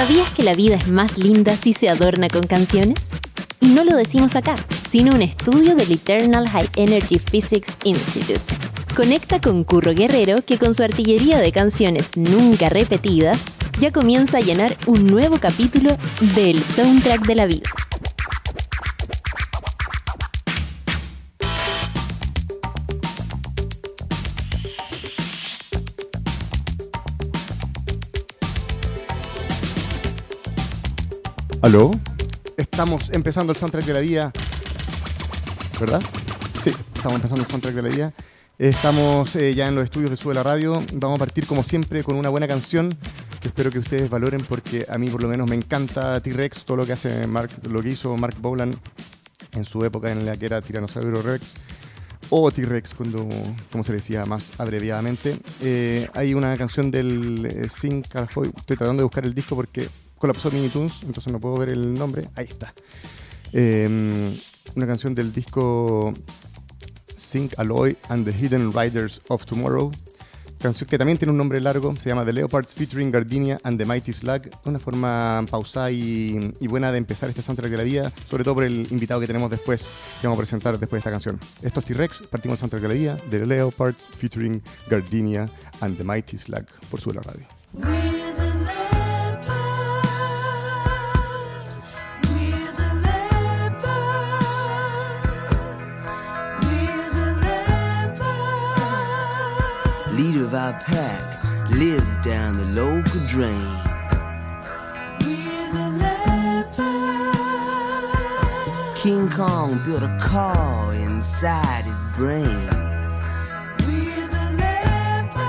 ¿Sabías que la vida es más linda si se adorna con canciones? Y no lo decimos acá, sino un estudio del Eternal High Energy Physics Institute. Conecta con Curro Guerrero que con su artillería de canciones nunca repetidas ya comienza a llenar un nuevo capítulo del soundtrack de la vida. ¿Aló? Estamos empezando el soundtrack de la vida. ¿Verdad? Sí, estamos empezando el soundtrack de la vida. Estamos eh, ya en los estudios de Sube la Radio. Vamos a partir como siempre con una buena canción que espero que ustedes valoren porque a mí por lo menos me encanta T-Rex, todo lo que hace Mark, lo que hizo Mark Bolan en su época en la que era Tiranosaurio Rex o T-Rex, cuando, como se decía más abreviadamente. Eh, hay una canción del eh, Sync Estoy tratando de buscar el disco porque colapsó Minitunes, entonces no puedo ver el nombre. Ahí está. Em, una canción del disco Sync Alloy and the Hidden Riders of Tomorrow. Canción que también tiene un nombre largo, se llama The Leopards featuring Gardenia and the Mighty Slug. Una forma pausada y, buena de empezar este soundtrack de la vida, sobre todo por el invitado que tenemos después, que vamos a presentar después de esta canción. Esto es T-Rex, partimos el soundtrack de la vida, The Leopards featuring Gardenia and the Mighty Slug, por su la radio. Leader of our pack lives down the local drain. We're the leopard. King Kong built a car inside his brain. We're the leopard.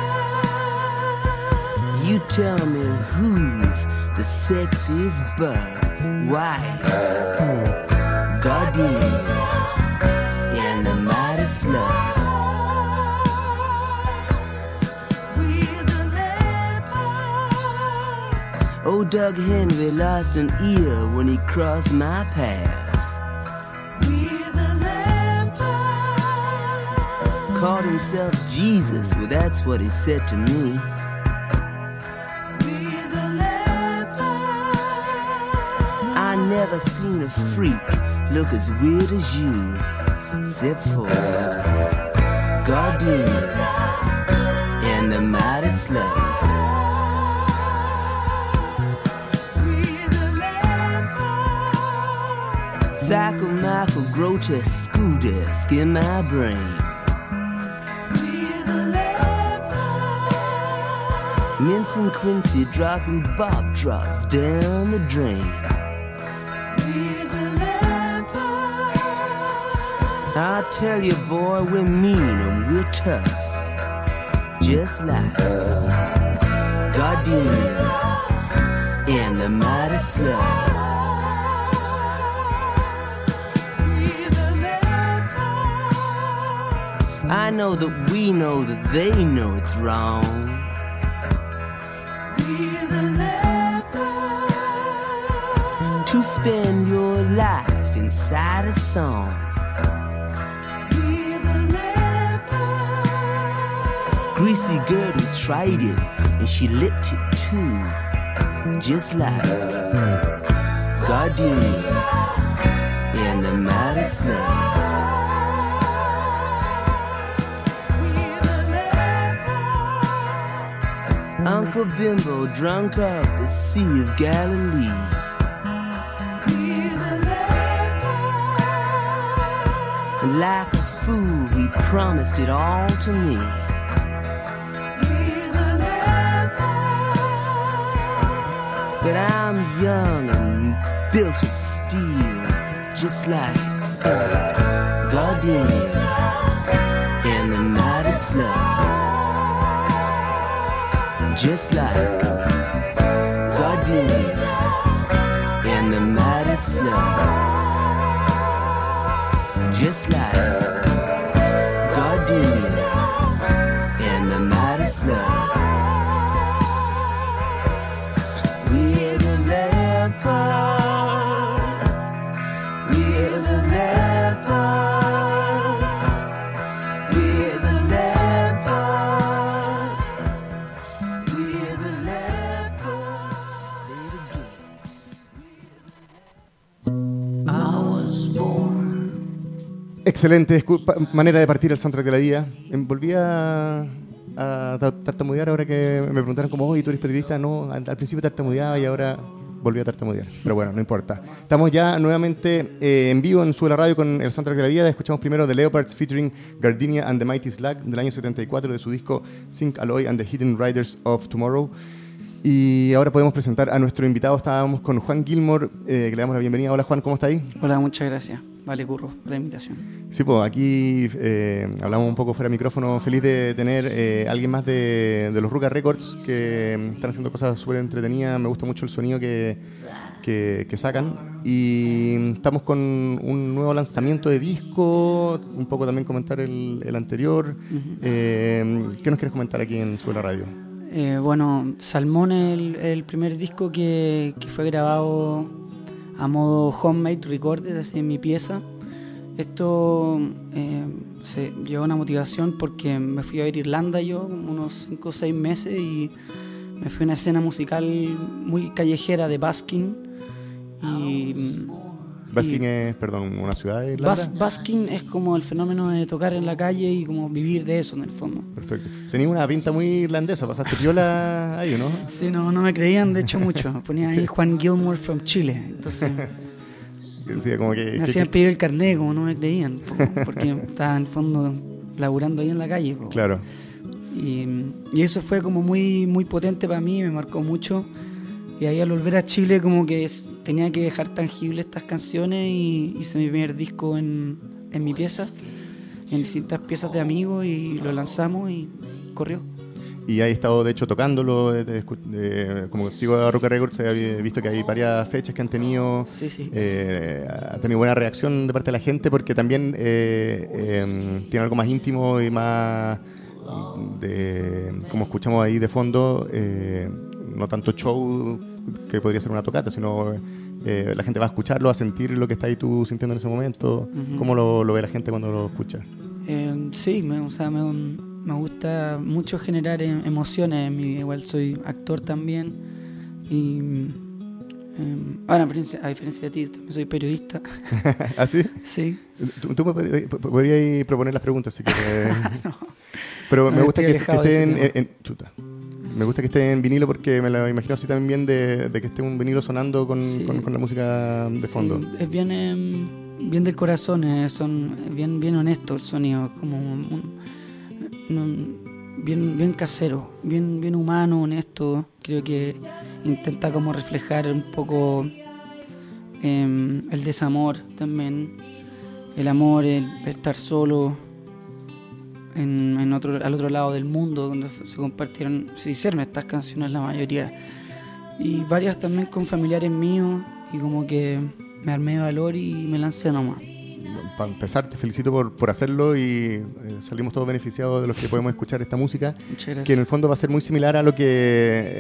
You tell me who's the sexiest bug? White, Guardian, and the mighty slug. Old Doug Henry lost an ear when he crossed my path. We're the Lampi Called himself Jesus, well, that's what he said to me. We the Lampire I never seen a freak look as weird as you, except for Gardenia and the mighty slave. Psycho Michael grotesque school desk in my brain. Mince and Quincy dropping bob drops down the drain. I tell you, boy, we're mean and we're tough. Just like Gardenia and the mighty slug. Know that we know that they know it's wrong. To spend your life inside a song. Greasy Gertie tried it and she licked it too. Just like Gardenia and the mighty Uncle Bimbo drunk off the Sea of Galilee. Like a fool, he promised it all to me. But I'm young and built of steel, just like Gardenia and the mighty slug just like Gardenia and the mighty slug. Just like Excelente manera de partir el soundtrack de la vida. Em, Volví a, a ta- tartamudear ahora que me preguntaron como, oye, ¿tú eres periodista? No, al, al principio tartamudeaba y ahora volví a tartamudear. Pero bueno, no importa. Estamos ya nuevamente eh, en vivo en Sube la Radio con el soundtrack de la vida. Escuchamos primero The Leopards featuring Gardenia and the Mighty Slack del año 74 de su disco Sync Alloy and the Hidden Riders of Tomorrow. Y ahora podemos presentar a nuestro invitado. Estábamos con Juan Gilmore, eh, le damos la bienvenida. Hola Juan, ¿cómo está ahí? Hola, muchas gracias. Vale, Curro, por la invitación. Sí, pues aquí eh, hablamos un poco fuera de micrófono. Feliz de tener eh, alguien más de, de los Ruka Records que mm, están haciendo cosas súper entretenidas. Me gusta mucho el sonido que, que, que sacan. Y estamos con un nuevo lanzamiento de disco. Un poco también comentar el, el anterior. Eh, ¿Qué nos quieres comentar aquí en Suela Radio? Eh, bueno, Salmón es el, el primer disco que, que fue grabado a modo homemade recorded, así en mi pieza. Esto eh, se llevó una motivación porque me fui a a Irlanda yo, unos 5 o 6 meses, y me fui a una escena musical muy callejera de Baskin. Y Basking es, perdón, una ciudad de Irlanda. Bas- Baskin es como el fenómeno de tocar en la calle y como vivir de eso en el fondo. Perfecto. Tenía una pinta muy irlandesa. Pasaste piola ahí, ¿o ¿no? Sí, no, no me creían, de hecho, mucho. Ponía ahí Juan Gilmore from Chile. Entonces decía como que... me hacían que- pedir el carnet, como no me creían. po, Porque estaba en el fondo laburando ahí en la calle. po. Claro. Y, y eso fue como muy, muy potente para mí, me marcó mucho. Y ahí al volver a Chile como que es- tenía que dejar tangible estas canciones y hice mi primer disco en, en mi pieza, en distintas piezas de amigos y lo lanzamos y corrió. Y ahí he estado, de hecho, tocándolo. eh, como sigo a Roca Records, he visto que hay varias fechas que han tenido. Sí, sí. eh, ha tenido buena reacción de parte de la gente porque también eh, em, tiene algo más íntimo y más de, como escuchamos ahí de fondo, no tanto show que podría ser una tocata, sino eh, la gente va a escucharlo, a sentir lo que está ahí tú sintiendo en ese momento. Ujú. ¿Cómo lo, lo ve la gente cuando lo escucha? Eh, sí, me, o sea, me, me gusta mucho generar em- emociones. igual soy actor también. Y em, ahora, a diferencia, de ti, también soy periodista. ¿Así? sí. Tú, tú me podrías, podrías proponer las preguntas si quieres. Pero No, me gusta que, que alejado de esté ese en, en- chuta. Me gusta que esté en vinilo porque me lo imagino así también de, de que esté un vinilo sonando con, Sí. con- con la música de Sí, fondo. es bien, em, bien del corazón, eh, son es bien, bien honesto el sonido, como un- un- bien, bien casero, bien, bien humano, honesto. Creo que intenta como reflejar un poco em, el desamor también, el amor, el estar solo en, en otro, al otro lado del mundo, donde se compartieron, se hicieron estas canciones la mayoría y varias también con familiares míos y como que me armé de valor y me lancé nomás. Para empezar, te felicito por, por hacerlo y eh, salimos todos beneficiados de los que podemos escuchar esta música, que en el fondo va a ser muy similar a lo que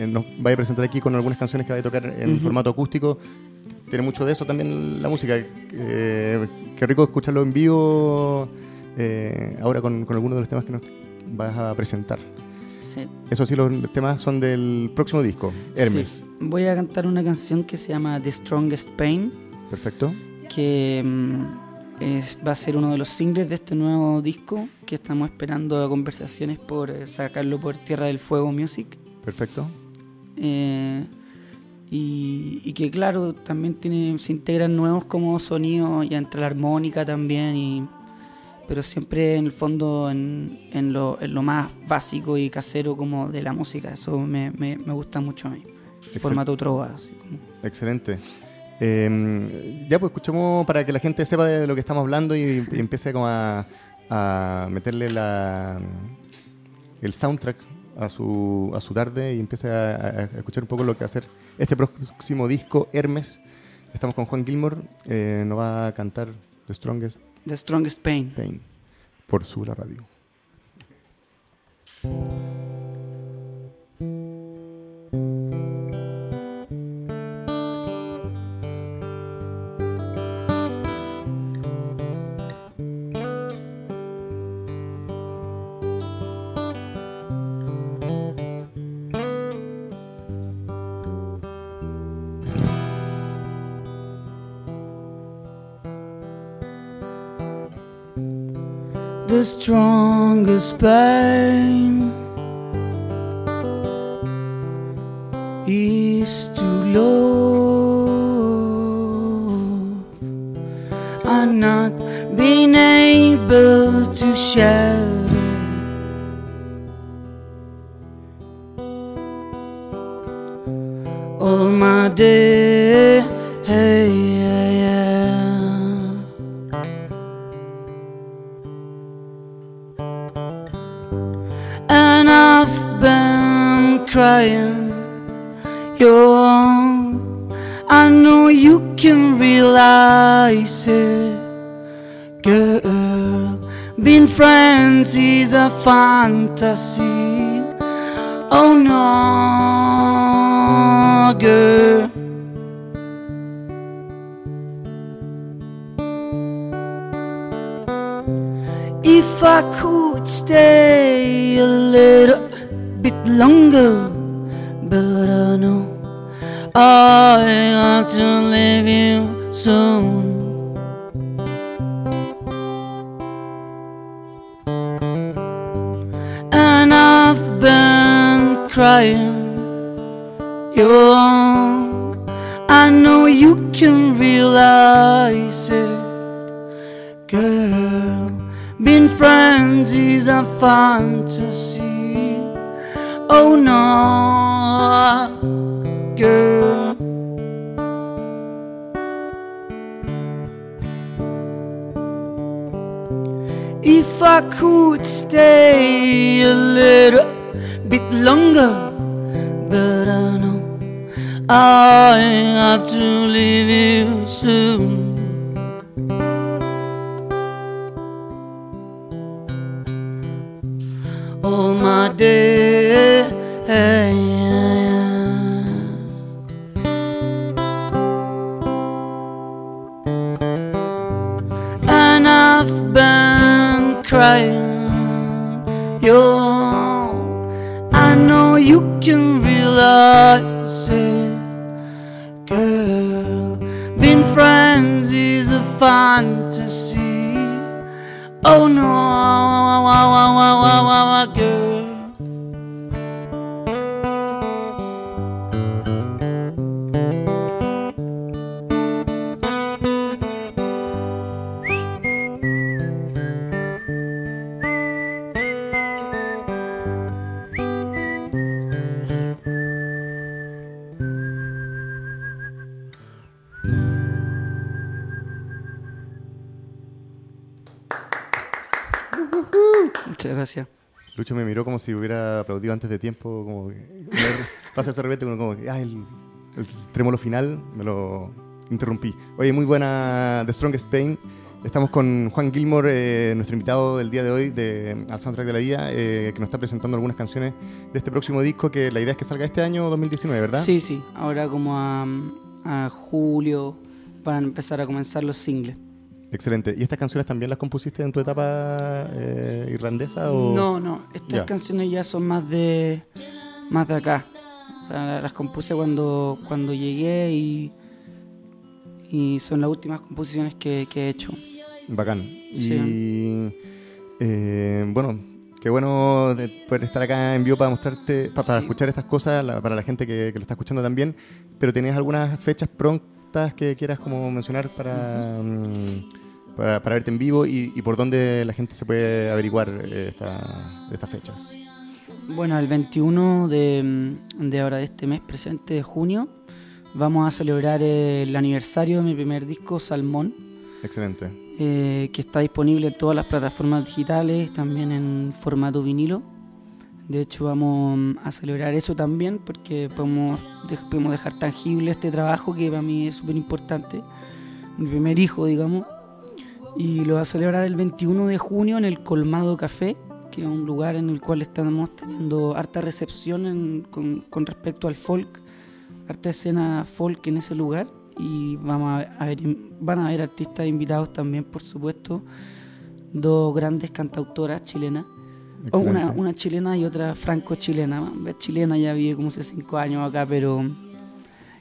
eh, nos vaya a presentar aquí con algunas canciones que va a tocar en Ujú. formato acústico. Tiene mucho de eso también la música. Eh, qué rico escucharlo en vivo eh, ahora con, con algunos de los temas que nos vas a presentar. Sí. Eso sí, los temas son del próximo disco, Hermes. Sí. Voy a cantar una canción que se llama The Strongest Pain, Perfecto. que mm, es- va a ser uno de los singles de este nuevo disco que estamos esperando conversaciones por eh, sacarlo por Tierra del Fuego Music. Perfecto. Eh, y, y que claro, también tiene, se integran nuevos como sonidos ya entre la armónica también, y, pero siempre en el fondo en, en, lo, en lo más básico y casero como de la música. Eso me, me, me gusta mucho a mí. Excel- Formato trova, así como. Excelente. Eh, ya pues escuchemos para que la gente sepa de lo que estamos hablando y, y empiece como a, a meterle la, el soundtrack a su, a su tarde y empiece a, escuchar un poco lo que va a hacer este próximo disco, Hermes. Estamos con Juan Gilmore, eh, nos va a cantar The Strongest The Strongest Pain. Pain por su la radio. Strongest fantasy. Oh no, girl. If I could stay a little bit longer, but I know I have to leave you soon. Been crying. You, I know you can realize it girl. Being friends is a fantasy. Oh no, girl. If I could stay a little bit longer, but I know I have to leave you soon. all my day. And I've been crying. You, can realize it, girl. Being friends is a fantasy. Oh no, girl. Gracias. Lucho me miró como si hubiera aplaudido antes de tiempo, como pasa ese repente, como, ah, el, el trémolo final, me lo interrumpí. Oye, muy buena The Strongest Pain. Estamos con Juan Gilmore, eh, nuestro invitado del día de hoy de, al Soundtrack de la Vida, eh, que nos está presentando algunas canciones de este próximo disco, que la idea es que salga este año 2019, ¿verdad? Sí, sí. Ahora como a, a julio van a empezar a comenzar los singles. Excelente. ¿Y estas canciones también las compusiste en tu etapa eh, irlandesa? O? No, no. Estas Ya. canciones ya son más de más de acá. O sea, las compuse cuando, cuando llegué y, y son las últimas composiciones que, que he hecho. Bacán. Sí. Y eh, bueno, qué bueno de poder estar acá en vivo para mostrarte, pa- para Sí. escuchar estas cosas, la- para la gente que, que lo está escuchando también. Pero ¿tenías algunas fechas prontas que quieras como mencionar para, mm, para, para verte en vivo y, y por dónde la gente se puede averiguar eh, esta- estas fechas? Bueno, el 21 de, de ahora de este mes presente de junio vamos a celebrar el aniversario de mi primer disco Salmón. Excelente. eh, que está disponible en todas las plataformas digitales, también en formato vinilo. De hecho, vamos mm, a celebrar eso también porque podemos, podemos dejar tangible este trabajo que para mí es súper importante. Mi primer hijo, digamos. Y lo va a celebrar el 21 de junio en el Colmado Café, que es un lugar en el cual estamos teniendo harta recepción en- con, con respecto al folk, harta escena folk en ese lugar. Y vamos a, ver, van a haber artistas invitados también, por supuesto. Dos grandes cantautoras chilenas. O una, una chilena y otra franco-chilena. Chilena ya vive como hace cinco años acá, pero...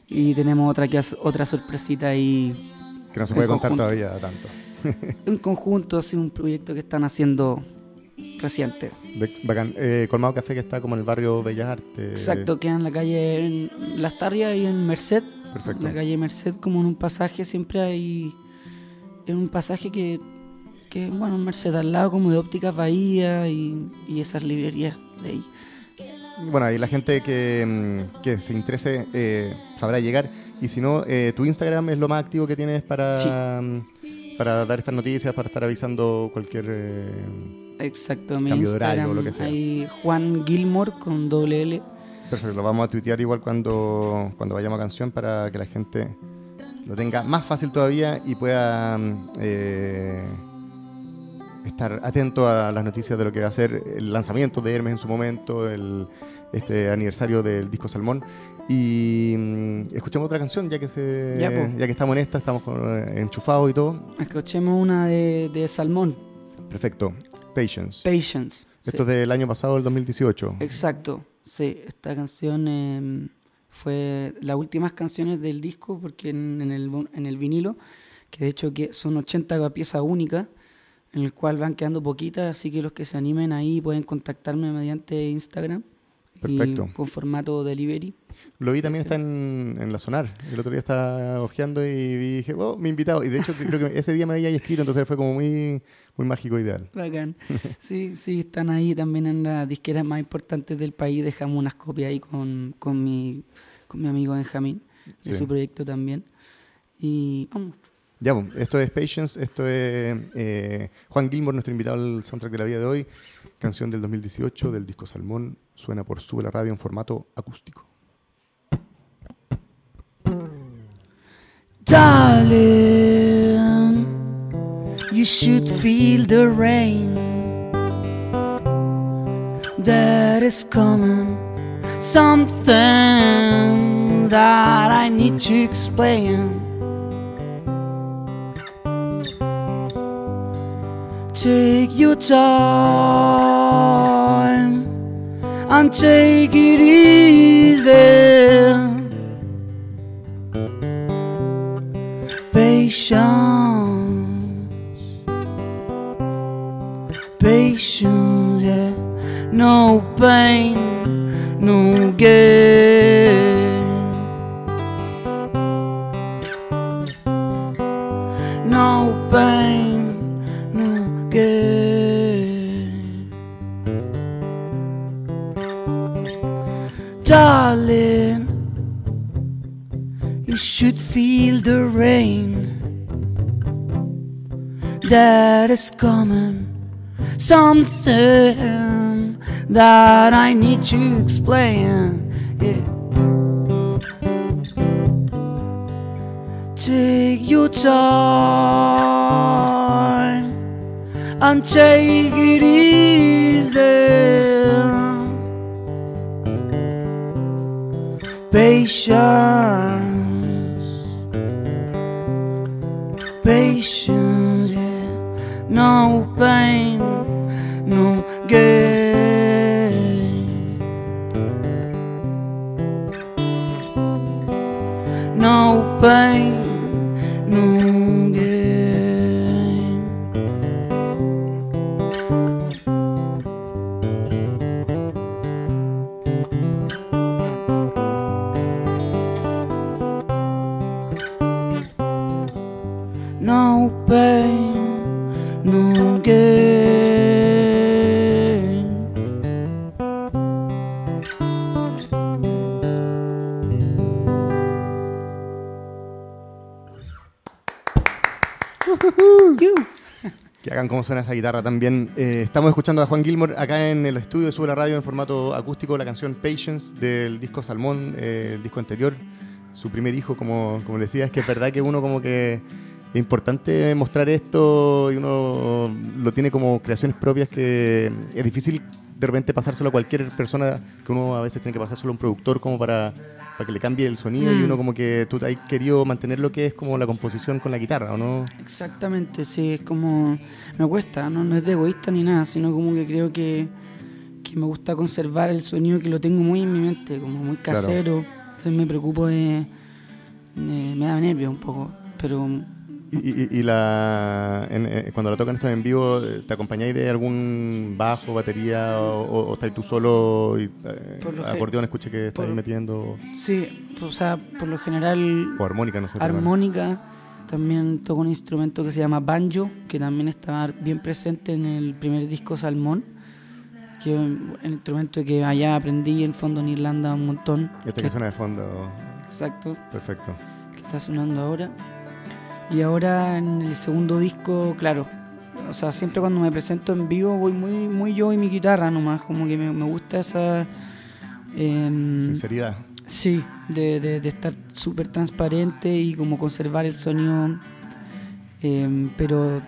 Y tenemos otra que otra sorpresita ahí Que no se puede contar todavía tanto. en conjunto, así un proyecto que están haciendo reciente. Bacán. Eh, Colmado Café que está como en el barrio Bellas Artes. Exacto, queda en la calle en Las Tarrias y en Merced. Perfecto. En la calle Merced, como en un pasaje, siempre hay. En un pasaje que, que, bueno, en Merced, al lado como de Ópticas Bahía y, y esas librerías de ahí. Bueno, ahí la gente que, mm, que se interese eh, sabrá llegar. Y si no, eh, tu Instagram es lo más activo que tienes para, mm, para dar estas noticias, para estar avisando cualquier... eh, Exacto, mi Cambio de horario, Instagram, lo que sea. Hay Juan Gilmore con doble L. Perfecto, lo vamos a tuitear igual cuando, cuando vayamos a canción para que la gente lo tenga más fácil todavía y pueda mm, eh, estar atento a las noticias de lo que va a ser el lanzamiento de Hermes en su momento, el, este aniversario del disco Salmón. Y mm, escuchemos otra canción ya que se Ya, ya que estamos en esta, estamos eh, enchufados y todo. Escuchemos una de, de Salmón, Perfecto. Patience. Patience. Sí. Esto es del año pasado, el 2018. Exacto, sí, esta canción eh, fue las últimas canciones del disco porque en, en el, en el vinilo, que de hecho que son 80 piezas únicas, en el cual van quedando poquitas, así que los que se animen ahí pueden contactarme mediante Instagram Perfecto. y con formato delivery. Lo vi también está en, en la Sonar. El otro día estaba ojeando y dije, oh, mi invitado. Y de hecho creo que ese día me había escrito, entonces fue como muy, muy mágico ideal. Bacán. Sí, sí, están ahí también en las disqueras más importantes del país. Dejamos unas copias ahí con, con, mi, con mi amigo Benjamín, de Sí. su proyecto también. Y vamos. Ya, pues, esto es Patience, esto es eh, Juan Gilmore, nuestro invitado al soundtrack de la vida de hoy. Canción del 2018 del disco Salmón. Suena por Sube la Radio en formato acústico. Darling, you should feel the rain that is coming. Something that I need to explain. Take your time and take it easy. Patience, patience, yeah. No pain, no gain. That is coming. Something that I need to explain. Yeah. Take your time and take it easy. Patience, patience. No pain, no gain. No pain, no Hagan cómo suena esa guitarra también. Eh, estamos escuchando a Juan Gilmore acá en el estudio de Sube la Radio en formato acústico, la canción Patience del disco Salmón, eh, el disco anterior, su primer hijo, como, como le decía, es que es verdad que uno como que es importante mostrar esto y uno lo tiene como creaciones propias que es difícil de repente pasárselo a cualquier persona, que uno a veces tiene que pasárselo a un productor como para, para que le cambie el sonido y uno como que tú has querido mantener lo que es como la composición con la guitarra, ¿o no? Exactamente, sí, es como. Me cuesta, no, no es de egoísta ni nada, sino como que creo que, que me gusta conservar el sonido que lo tengo muy en mi mente, como muy Claro. casero. Entonces me preocupo de. de- me da nervio un poco, pero Y, y- y la, en- eh, cuando la tocan esto en vivo, eh, ¿te acompañáis de algún bajo, batería o, o- o estás tú solo y eh, acordeón escuché que estás por- metiendo Sí, o sea, por lo general o armónica, no sé. armónica. También toco un instrumento que se llama banjo, que también está bien presente en el primer disco Salmón, que es un instrumento que allá aprendí en fondo en Irlanda un montón. Este que- que suena de fondo, Exacto, perfecto. que está sonando ahora. Y ahora en el segundo disco, claro, o sea, siempre cuando me presento en vivo voy muy, muy yo y mi guitarra nomás, como que me, me gusta esa... em, Sinceridad. Sí, de, de- de estar súper transparente y como conservar el sonido. eh, pero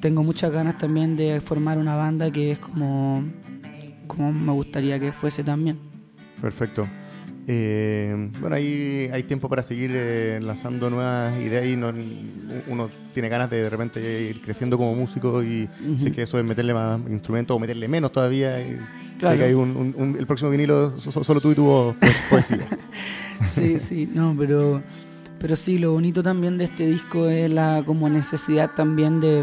tengo muchas ganas también de formar una banda que es como, como me gustaría que fuese también. Perfecto. Eh, bueno, ahí hay tiempo para seguir eh, lanzando nuevas ideas y no- uno tiene ganas de de repente ir creciendo como músico y sé que eso es meterle más instrumentos o meterle menos todavía. Y Claro. sé que hay un- un- un- el próximo vinilo so- so- solo tú y tu voz, pues, poesía. Sí, sí, no, pero, pero sí, lo bonito también de este disco es la como necesidad también de,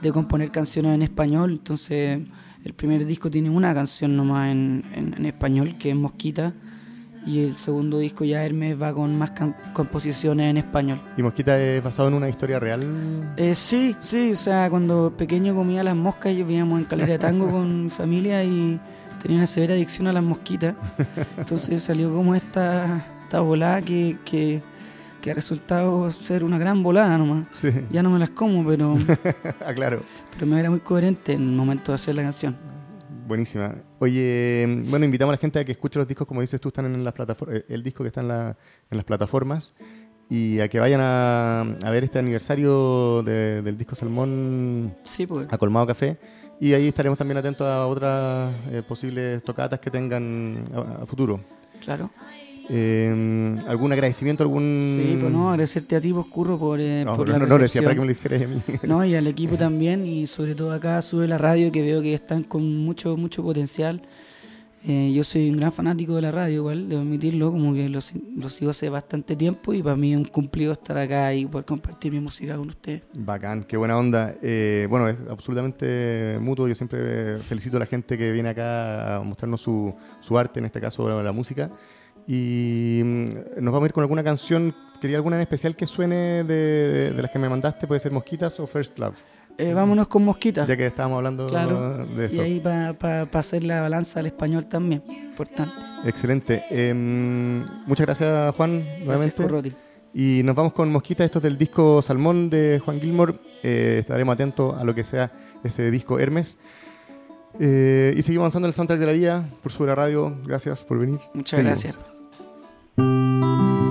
de componer canciones en español. Entonces, el primer disco tiene una canción nomás en, en- en español, que es Mosquita, y el segundo disco ya Hermes va con más composiciones en español. ¿Y Mosquita es basado en una historia real? Eh, sí, sí, o sea, cuando pequeño comía las moscas, yo vivíamos en Calera de Tango con mi familia y tenía una severa adicción a las mosquitas. Entonces salió como esta, esta volada que, que, que ha resultado ser una gran volada nomás. Sí, Ya no me las como, pero, ah, claro. pero me era muy coherente en el momento de hacer la canción. Buenísima. Oye, bueno, invitamos a la gente a que escuche los discos, como dices tú, están en las plataformas, el disco que está en, la- en las plataformas, y a que vayan a, a ver este aniversario de- del disco Salmón Sí, pues. a Colmado Café. Y ahí estaremos también atentos a otras eh, posibles tocatas que tengan a, a futuro. Claro. Eh, ¿Algún agradecimiento? algún Sí, pues no, agradecerte a ti, pues, Curro, por, eh, No, por pero la no, no recepción. para que me lo dijeras a mí. No, y al equipo también, y sobre todo acá sube la radio, que veo que están con mucho, mucho potencial. Eh, yo soy un gran fanático de la radio, igual, debo admitirlo, como que lo, lo sigo hace bastante tiempo y para mí es un cumplido estar acá y poder compartir mi música con ustedes. Bacán, qué buena onda. Eh, bueno, es absolutamente mutuo. Yo siempre felicito a la gente que viene acá a mostrarnos su, su arte, en este caso la, la música. Y mm, nos vamos a ir con alguna canción. ¿Quería alguna en especial que suene de, de- las que me mandaste? Puede ser Mosquitas o First Love, Eh, vámonos con Mosquita. ya que estábamos hablando Claro. de eso. Y ahí para hacer la balanza al español también, importante. Excelente. Em, muchas gracias, Juan, Gracias, nuevamente. Curroti. Y nos vamos con Mosquita, esto es del disco Salmón de Juan Gilmore. Eh, estaremos atentos a lo que sea ese disco Hermes. Eh, y seguimos avanzando en el soundtrack de la vida por su radio. Gracias por venir. Muchas Seguimos. gracias.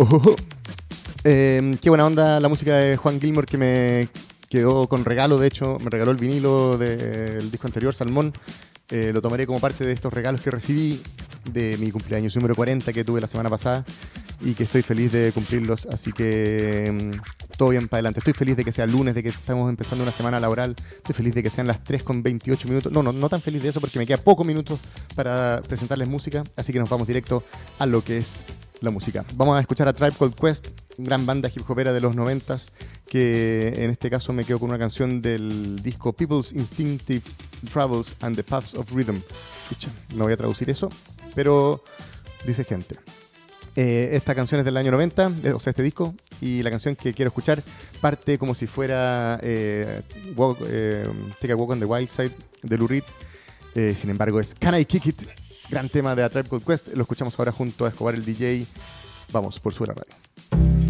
Ojo. Eh, qué buena onda la música de Juan Gilmore que me quedó con regalo, de hecho, me regaló el vinilo del disco anterior, Salmón. Eh, lo tomaré como parte de estos regalos que recibí de mi cumpleaños número 40 que tuve la semana pasada y que estoy feliz de cumplirlos, así que mm, todo bien para adelante. Estoy feliz de que sea lunes, de que estamos empezando una semana laboral, estoy feliz de que sean las 3 con 28 minutos. No, no, no tan feliz de eso porque me queda pocos minutos para presentarles música, así que nos vamos directo a lo que es la música. Vamos a escuchar a Tribe Called Quest, gran banda hip hopera de los 90 que en este caso me quedo con una canción del disco People's Instinctive Travels and the Paths of Rhythm. Escucha, no voy a traducir eso, pero dice gente. Eh, esta canción es del año 90, eh, o sea, este disco, y la canción que quiero escuchar parte como si fuera eh, Take a Walk on the Wild Side de Lou Reed. Sin embargo, es Can I Kick It? Gran tema de A Tribe Quest. Lo escuchamos ahora junto a Escobar el DJ. Vamos, por Suera Radio.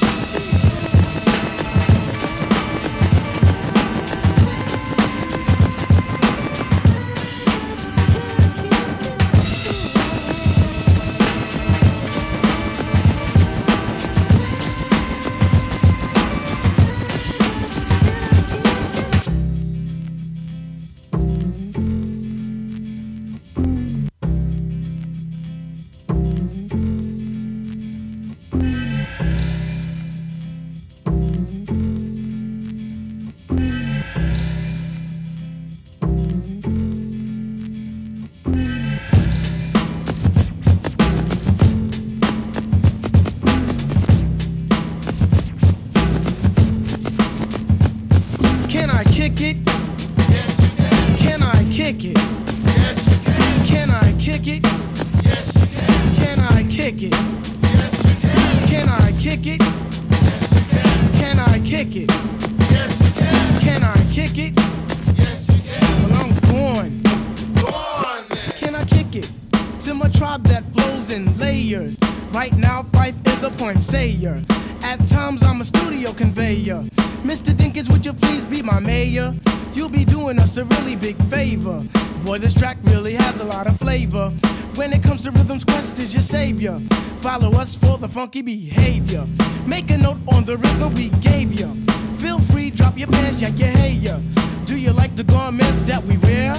It? Boy, this track really has a lot of flavor. When it comes to rhythms, Quest is your savior. Follow us for the funky behavior. Make a note on the rhythm we gave you. Feel free, drop your pants, check your hair. Do you like the garments that we wear?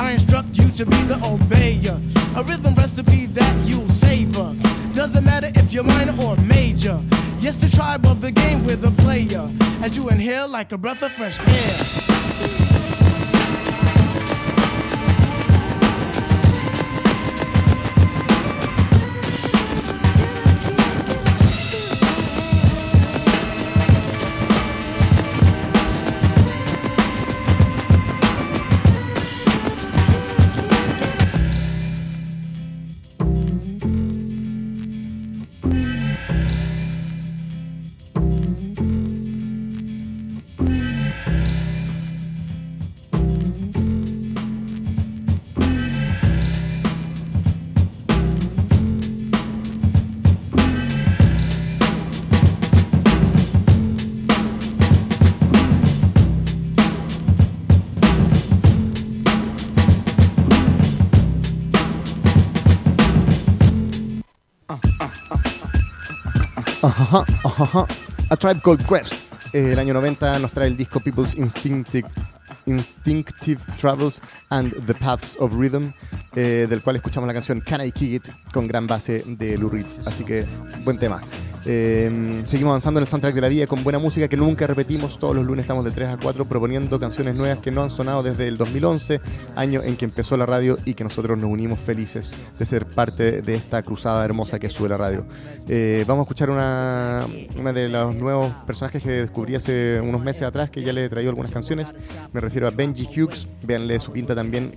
I instruct you to be the obeyer. A rhythm recipe that you'll savor. Doesn't matter if you're minor or major. Yes, the tribe of the game with a player. As you inhale like a breath of fresh air. A Tribe Called Quest. Eh, el año 90 nos trae el disco People's Instinctive, Instinctive Travels and the Paths of Rhythm, eh, del cual escuchamos la canción Can I Kick It con gran base de Lou Reed. Así que buen tema. Eh, seguimos avanzando en el soundtrack de la vida con buena música que nunca repetimos. Todos los lunes estamos de 3 a 4 proponiendo canciones nuevas que no han sonado desde el 2011, año en que empezó la radio y que nosotros nos unimos felices de ser parte de esta cruzada hermosa que sube la radio. Eh, vamos a escuchar una, una de los nuevos personajes que descubrí hace unos meses atrás, que ya le he traído algunas canciones. Me refiero a Benji Hughes. Véanle su pinta también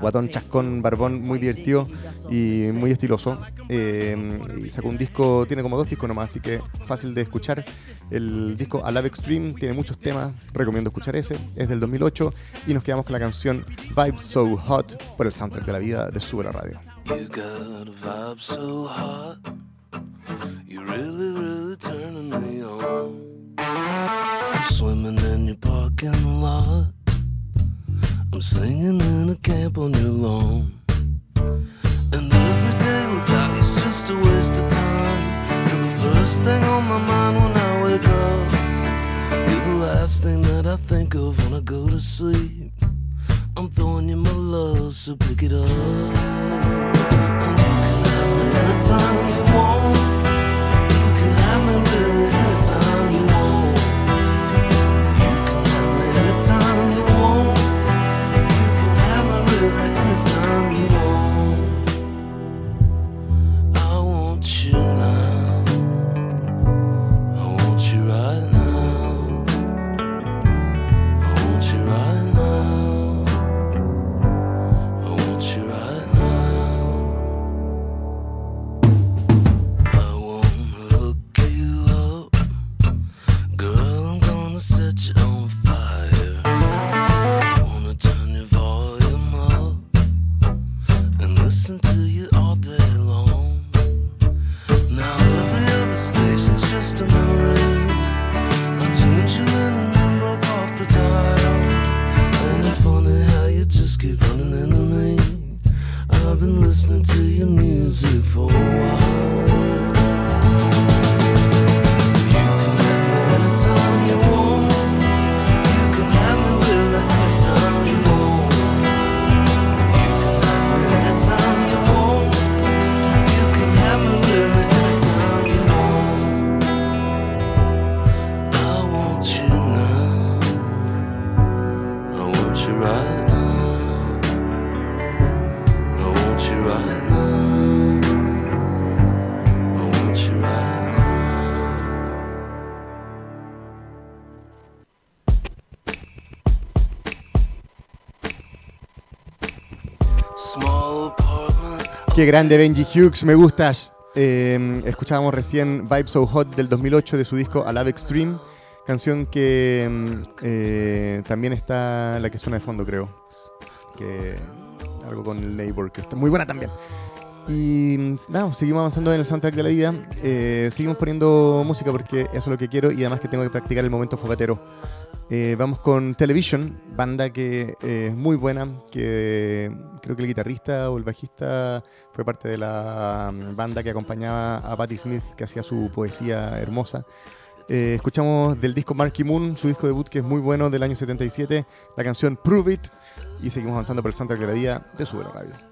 guatón, chascón, barbón, muy divertido y muy estiloso. Eh, y sacó un disco, tiene como dos discos nomás, así que fácil de escuchar. El disco A Love Extreme tiene muchos temas, recomiendo escuchar ese. Es del 2008 y nos quedamos con la canción Vibe So Hot por el soundtrack de la vida de Sube la Radio. I'm singing in a camp on your lawn. And every day without you's just a waste of time. You're the first thing on my mind when I wake up. You're the last thing that I think of when I go to sleep. I'm throwing you my love, so pick it up. And you can have me anytime you want. Qué grande Benji Hughes, me gustas. Eh, escuchábamos recién Vibe So Hot del 2008 de su disco A Love Extreme, canción que mm, eh, también está la que suena de fondo, creo. Que algo con el Neighbor, que está muy buena también. Y mm, nada, seguimos avanzando en el soundtrack de la vida. Eh, seguimos poniendo música porque eso es lo que quiero y además que tengo que practicar el momento fogatero. Eh, vamos con Television, banda que eh, es muy buena, que creo que el guitarrista o el bajista fue parte de la mm, banda que acompañaba a Patti Smith, que hacía su poesía hermosa. Eh, escuchamos del disco Marky Moon, su disco debut que es muy bueno del año 77, la canción Prove It, y seguimos avanzando por el soundtrack de la vida de la Radio.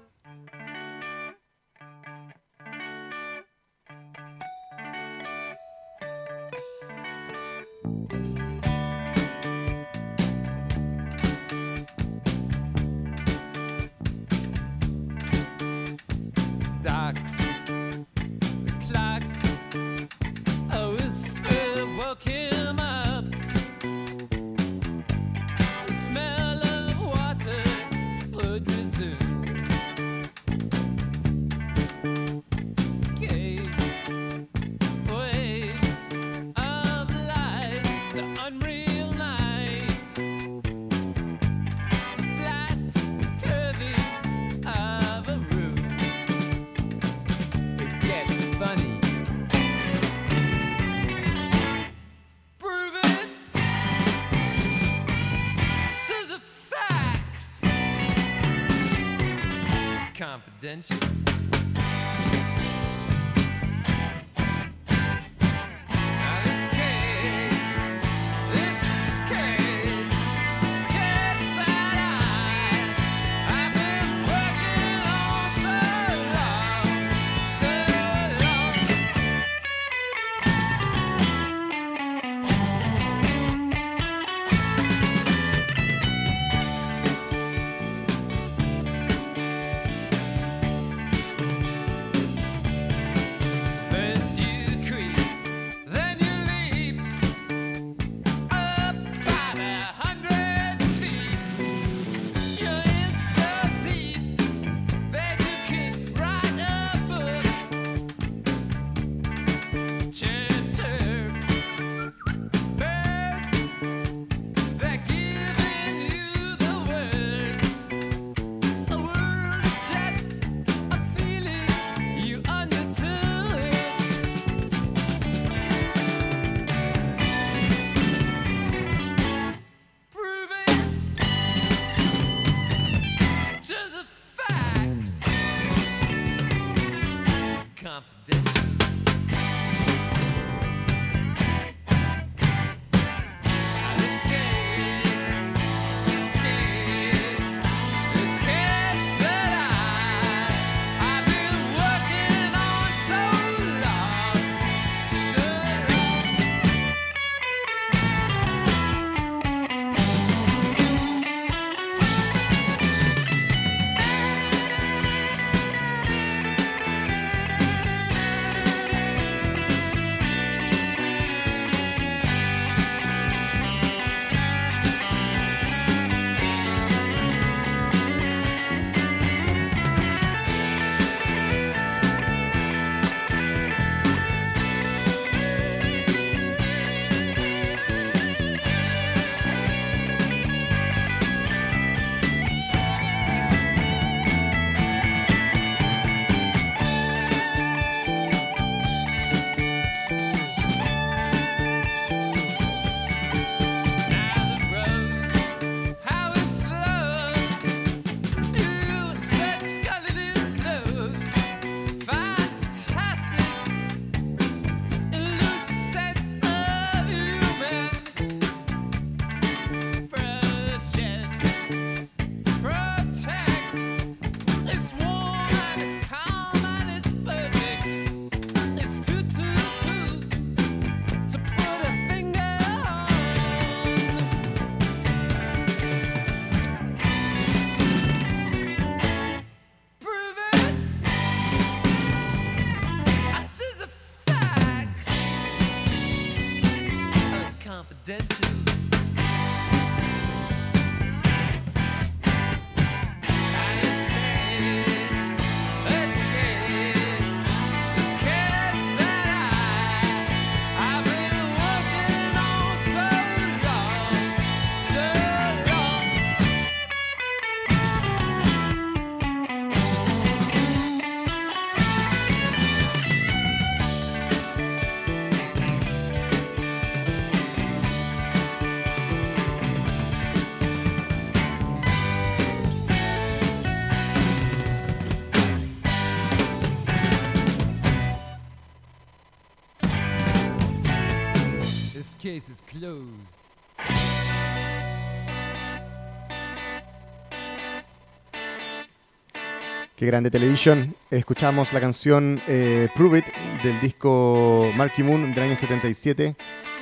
Qué grande televisión. Escuchamos la canción eh, Prove It del disco Marky Moon del año 77,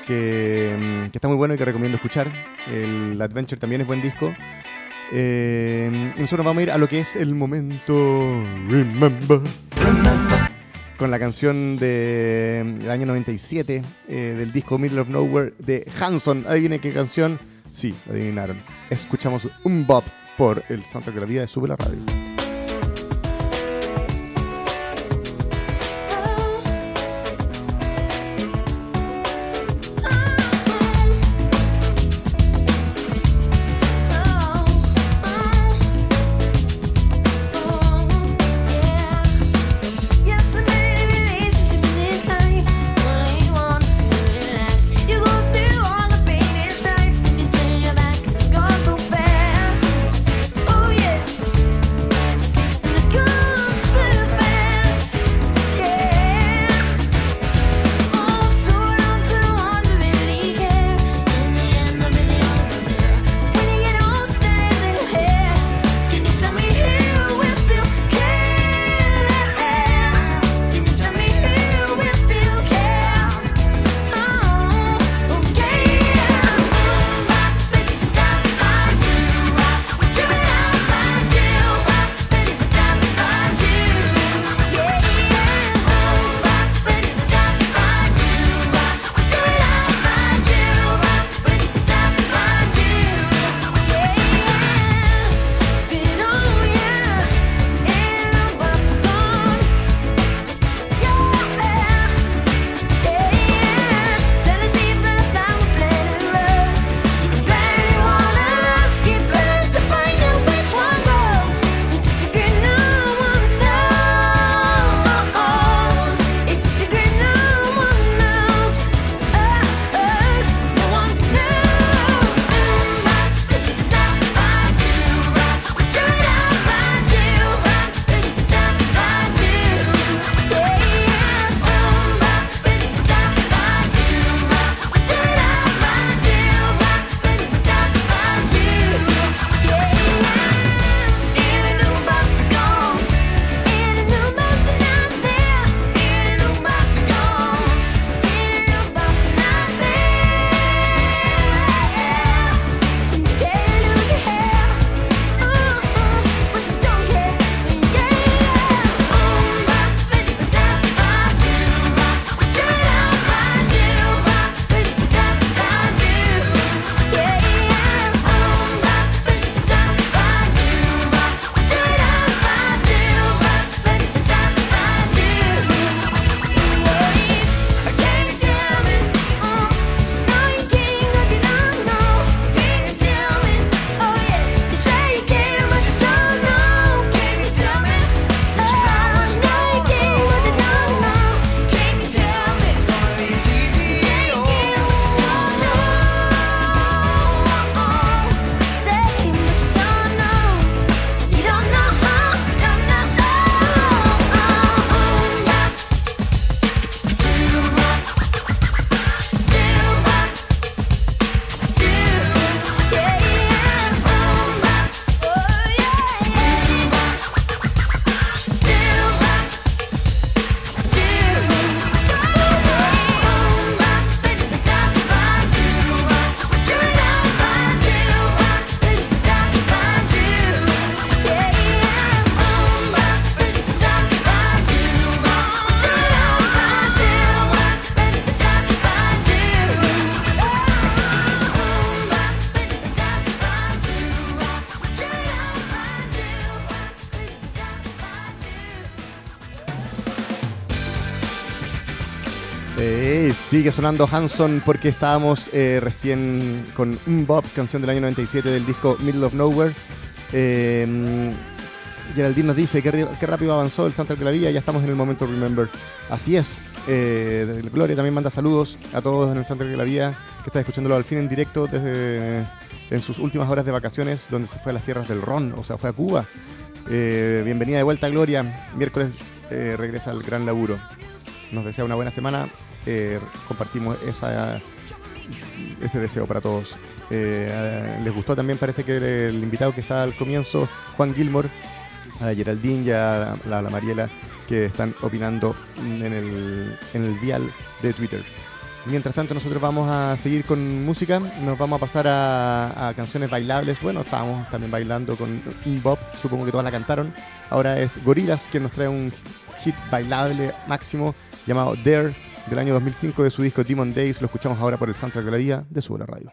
que, mm, que está muy bueno y que recomiendo escuchar. El Adventure también es buen disco. Eh, nosotros vamos a ir a lo que es el momento Remember. Con la canción de- del año 97 eh, del disco Middle of Nowhere de Hanson. ¿Adivinen qué canción? Sí, adivinaron. Escuchamos un bop por el soundtrack de la vida de Sube la Radio. Sigue sonando Hanson porque estábamos eh, recién con Bob, canción del año 97 del disco Middle of Nowhere. Eh, Geraldine nos dice que qué rápido avanzó el soundtrack de la vida, ya estamos en el momento Remember. Así es. Eh, Gloria también manda saludos a todos en el soundtrack de la vida, que está escuchándolo al fin en directo desde en sus últimas horas de vacaciones, donde se fue a las tierras del Ron, o sea, fue a Cuba. Eh, bienvenida de vuelta, Gloria. Miércoles eh, regresa al gran laburo. Nos desea una buena semana. Eh, compartimos ese deseo para todos. Eh, les gustó también, parece que el invitado que está al comienzo, Juan Gilmore, a Geraldine y a la, la Mariela, que están opinando en el, en el vial de Twitter. Mientras tanto, nosotros vamos a seguir con música. Nos vamos a pasar a, canciones bailables. Bueno, estábamos también bailando con Bob. Supongo que todas la cantaron. Ahora es Gorillaz quien nos trae un hit bailable máximo llamado Dare del año 2005 de su disco Demon Days. Lo escuchamos ahora por el soundtrack de la vida de su radio.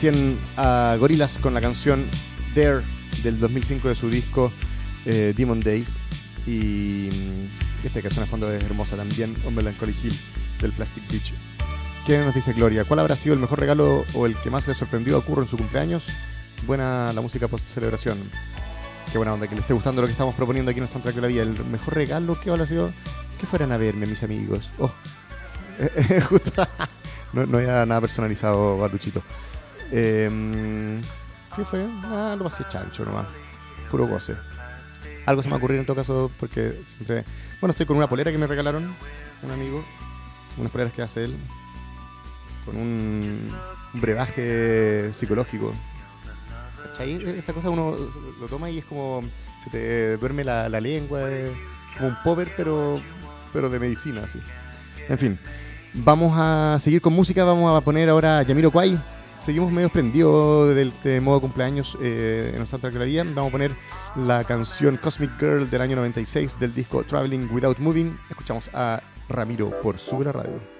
Recién a Gorillaz con la canción Dare del 2005 de su disco eh, Demon Days. Y mm, esta canción a fondo es hermosa también, On Melancholy Hill del Plastic Beach. ¿Qué nos dice Gloria? ¿Cuál habrá sido el mejor regalo o el que más le sorprendió a Curro en su cumpleaños? Buena la música post celebración. Qué buena onda, que le esté gustando lo que estamos proponiendo aquí en el soundtrack de la vida. El mejor regalo que habrá sido que fueran a verme, mis amigos. Oh, justo. no, no había nada personalizado, Baluchito. Em, ¿Qué fue? Ah, lo pasé chancho nomás. Puro goce. Algo se me va a ocurrir en todo caso porque siempre... Bueno, estoy con una polera que me regalaron un amigo. Unas poleras que hace él. Con un, brebaje psicológico. ¿Cachai? E- Esa cosa uno lo toma y es como... Se te duerme la, lengua. Es como un popper, pero, pero de medicina, así. En fin. Vamos a seguir con música. Vamos a poner ahora a Yamiro Kwai. Seguimos medio prendidos del de modo cumpleaños eh, en el soundtrack de la vida. Vamos a poner la canción Cosmic Girl del año 96 del disco Traveling Without Moving. Escuchamos a Ramiro por Sube la Radio.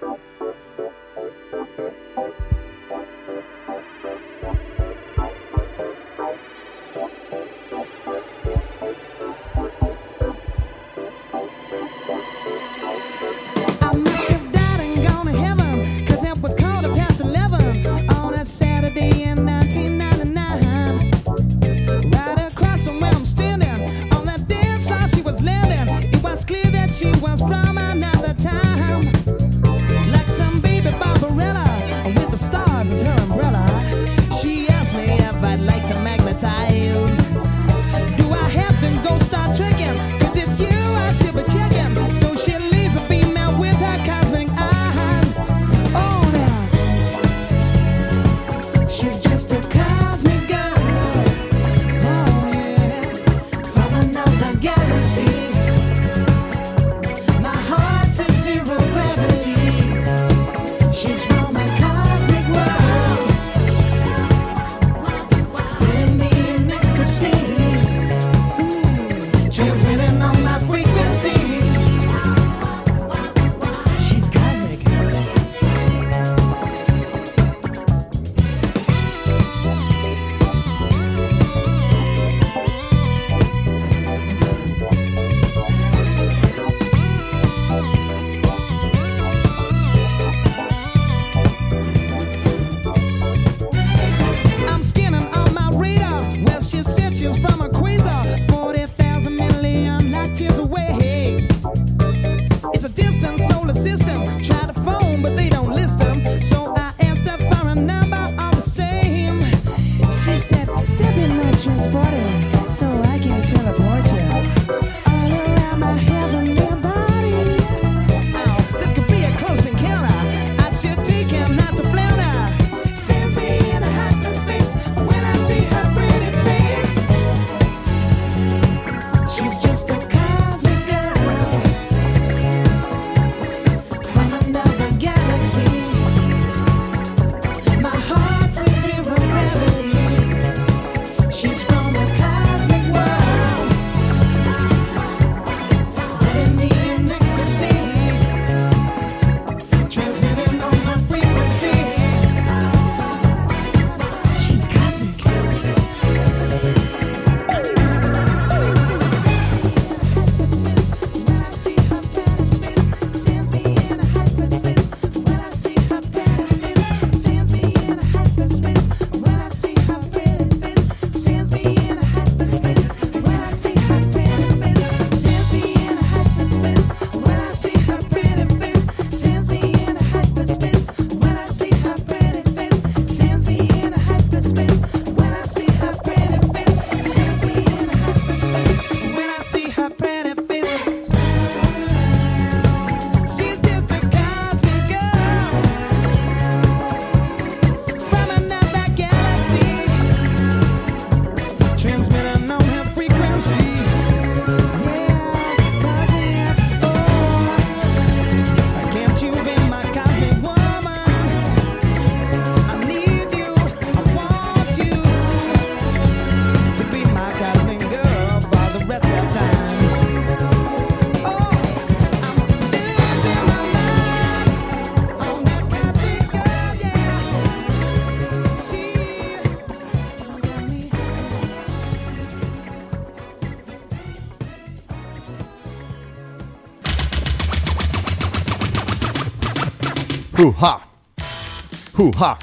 Juha.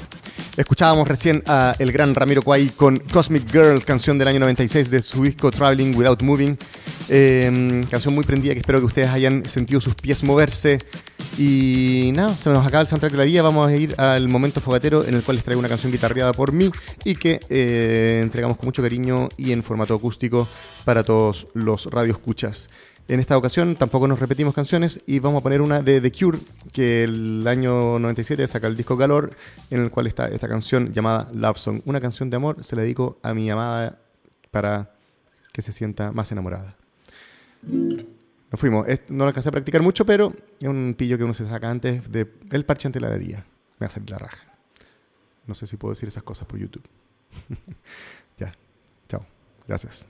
Escuchábamos recién a el gran Ramiro Kwai con Cosmic Girl, canción del año 96 de su disco Traveling Without Moving. Eh, canción muy prendida que espero que ustedes hayan sentido sus pies moverse. Y nada, se nos acaba el soundtrack de la vida. Vamos a ir al momento fogatero en el cual les traigo una canción guitarreada por mí y que eh, entregamos con mucho cariño y en formato acústico para todos los radioescuchas. En esta ocasión tampoco nos repetimos canciones y vamos a poner una de The Cure, que el año 97 saca el disco Galore, en el cual está esta canción llamada Love Song. Una canción de amor, se la dedico a mi amada para que se sienta más enamorada. Nos fuimos. No lo alcancé a practicar mucho, pero es un pillo que uno se saca antes de, del parche ante la herida. Me va a salir la raja. No sé si puedo decir esas cosas por YouTube. ya. Chao. Gracias.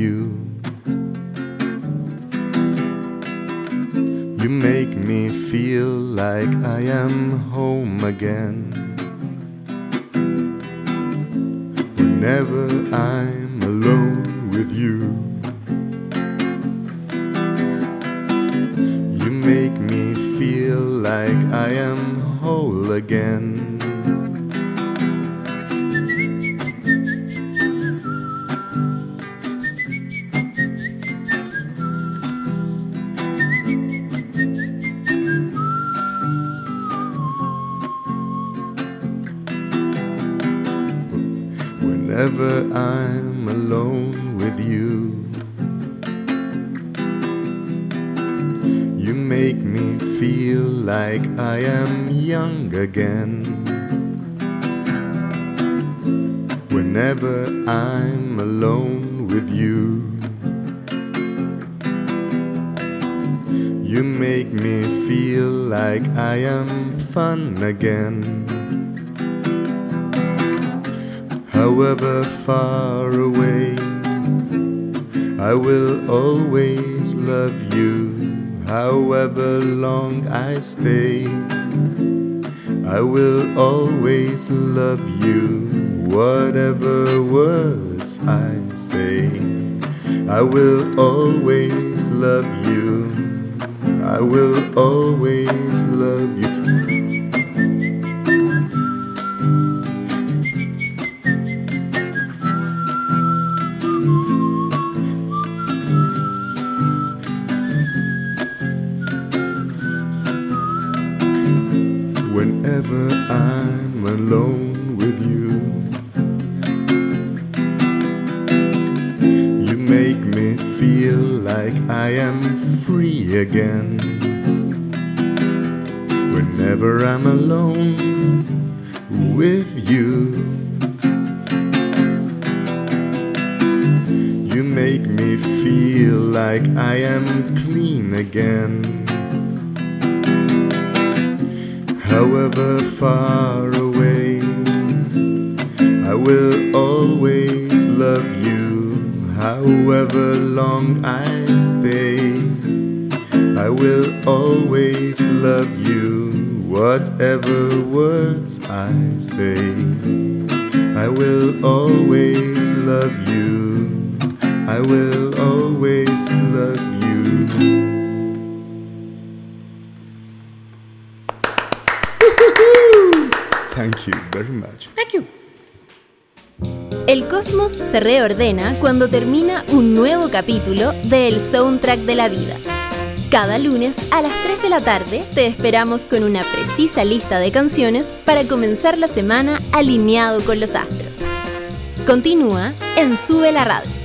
You, you make me feel like I am home again. Whenever I'm alone with you, you make me feel like I am whole again. Again. however far away. I will always love you, however long I stay. I will always love you, whatever words I say. I will always love you, I will always love you. Whatever words I say. I will always love you, I will always love you. Thank you very much. El cosmos se reordena cuando termina un nuevo capítulo de El Soundtrack de la Vida. Cada lunes a las 3 de la tarde te esperamos con una precisa lista de canciones para comenzar la semana alineado con los astros. Continúa en Sube la Radio.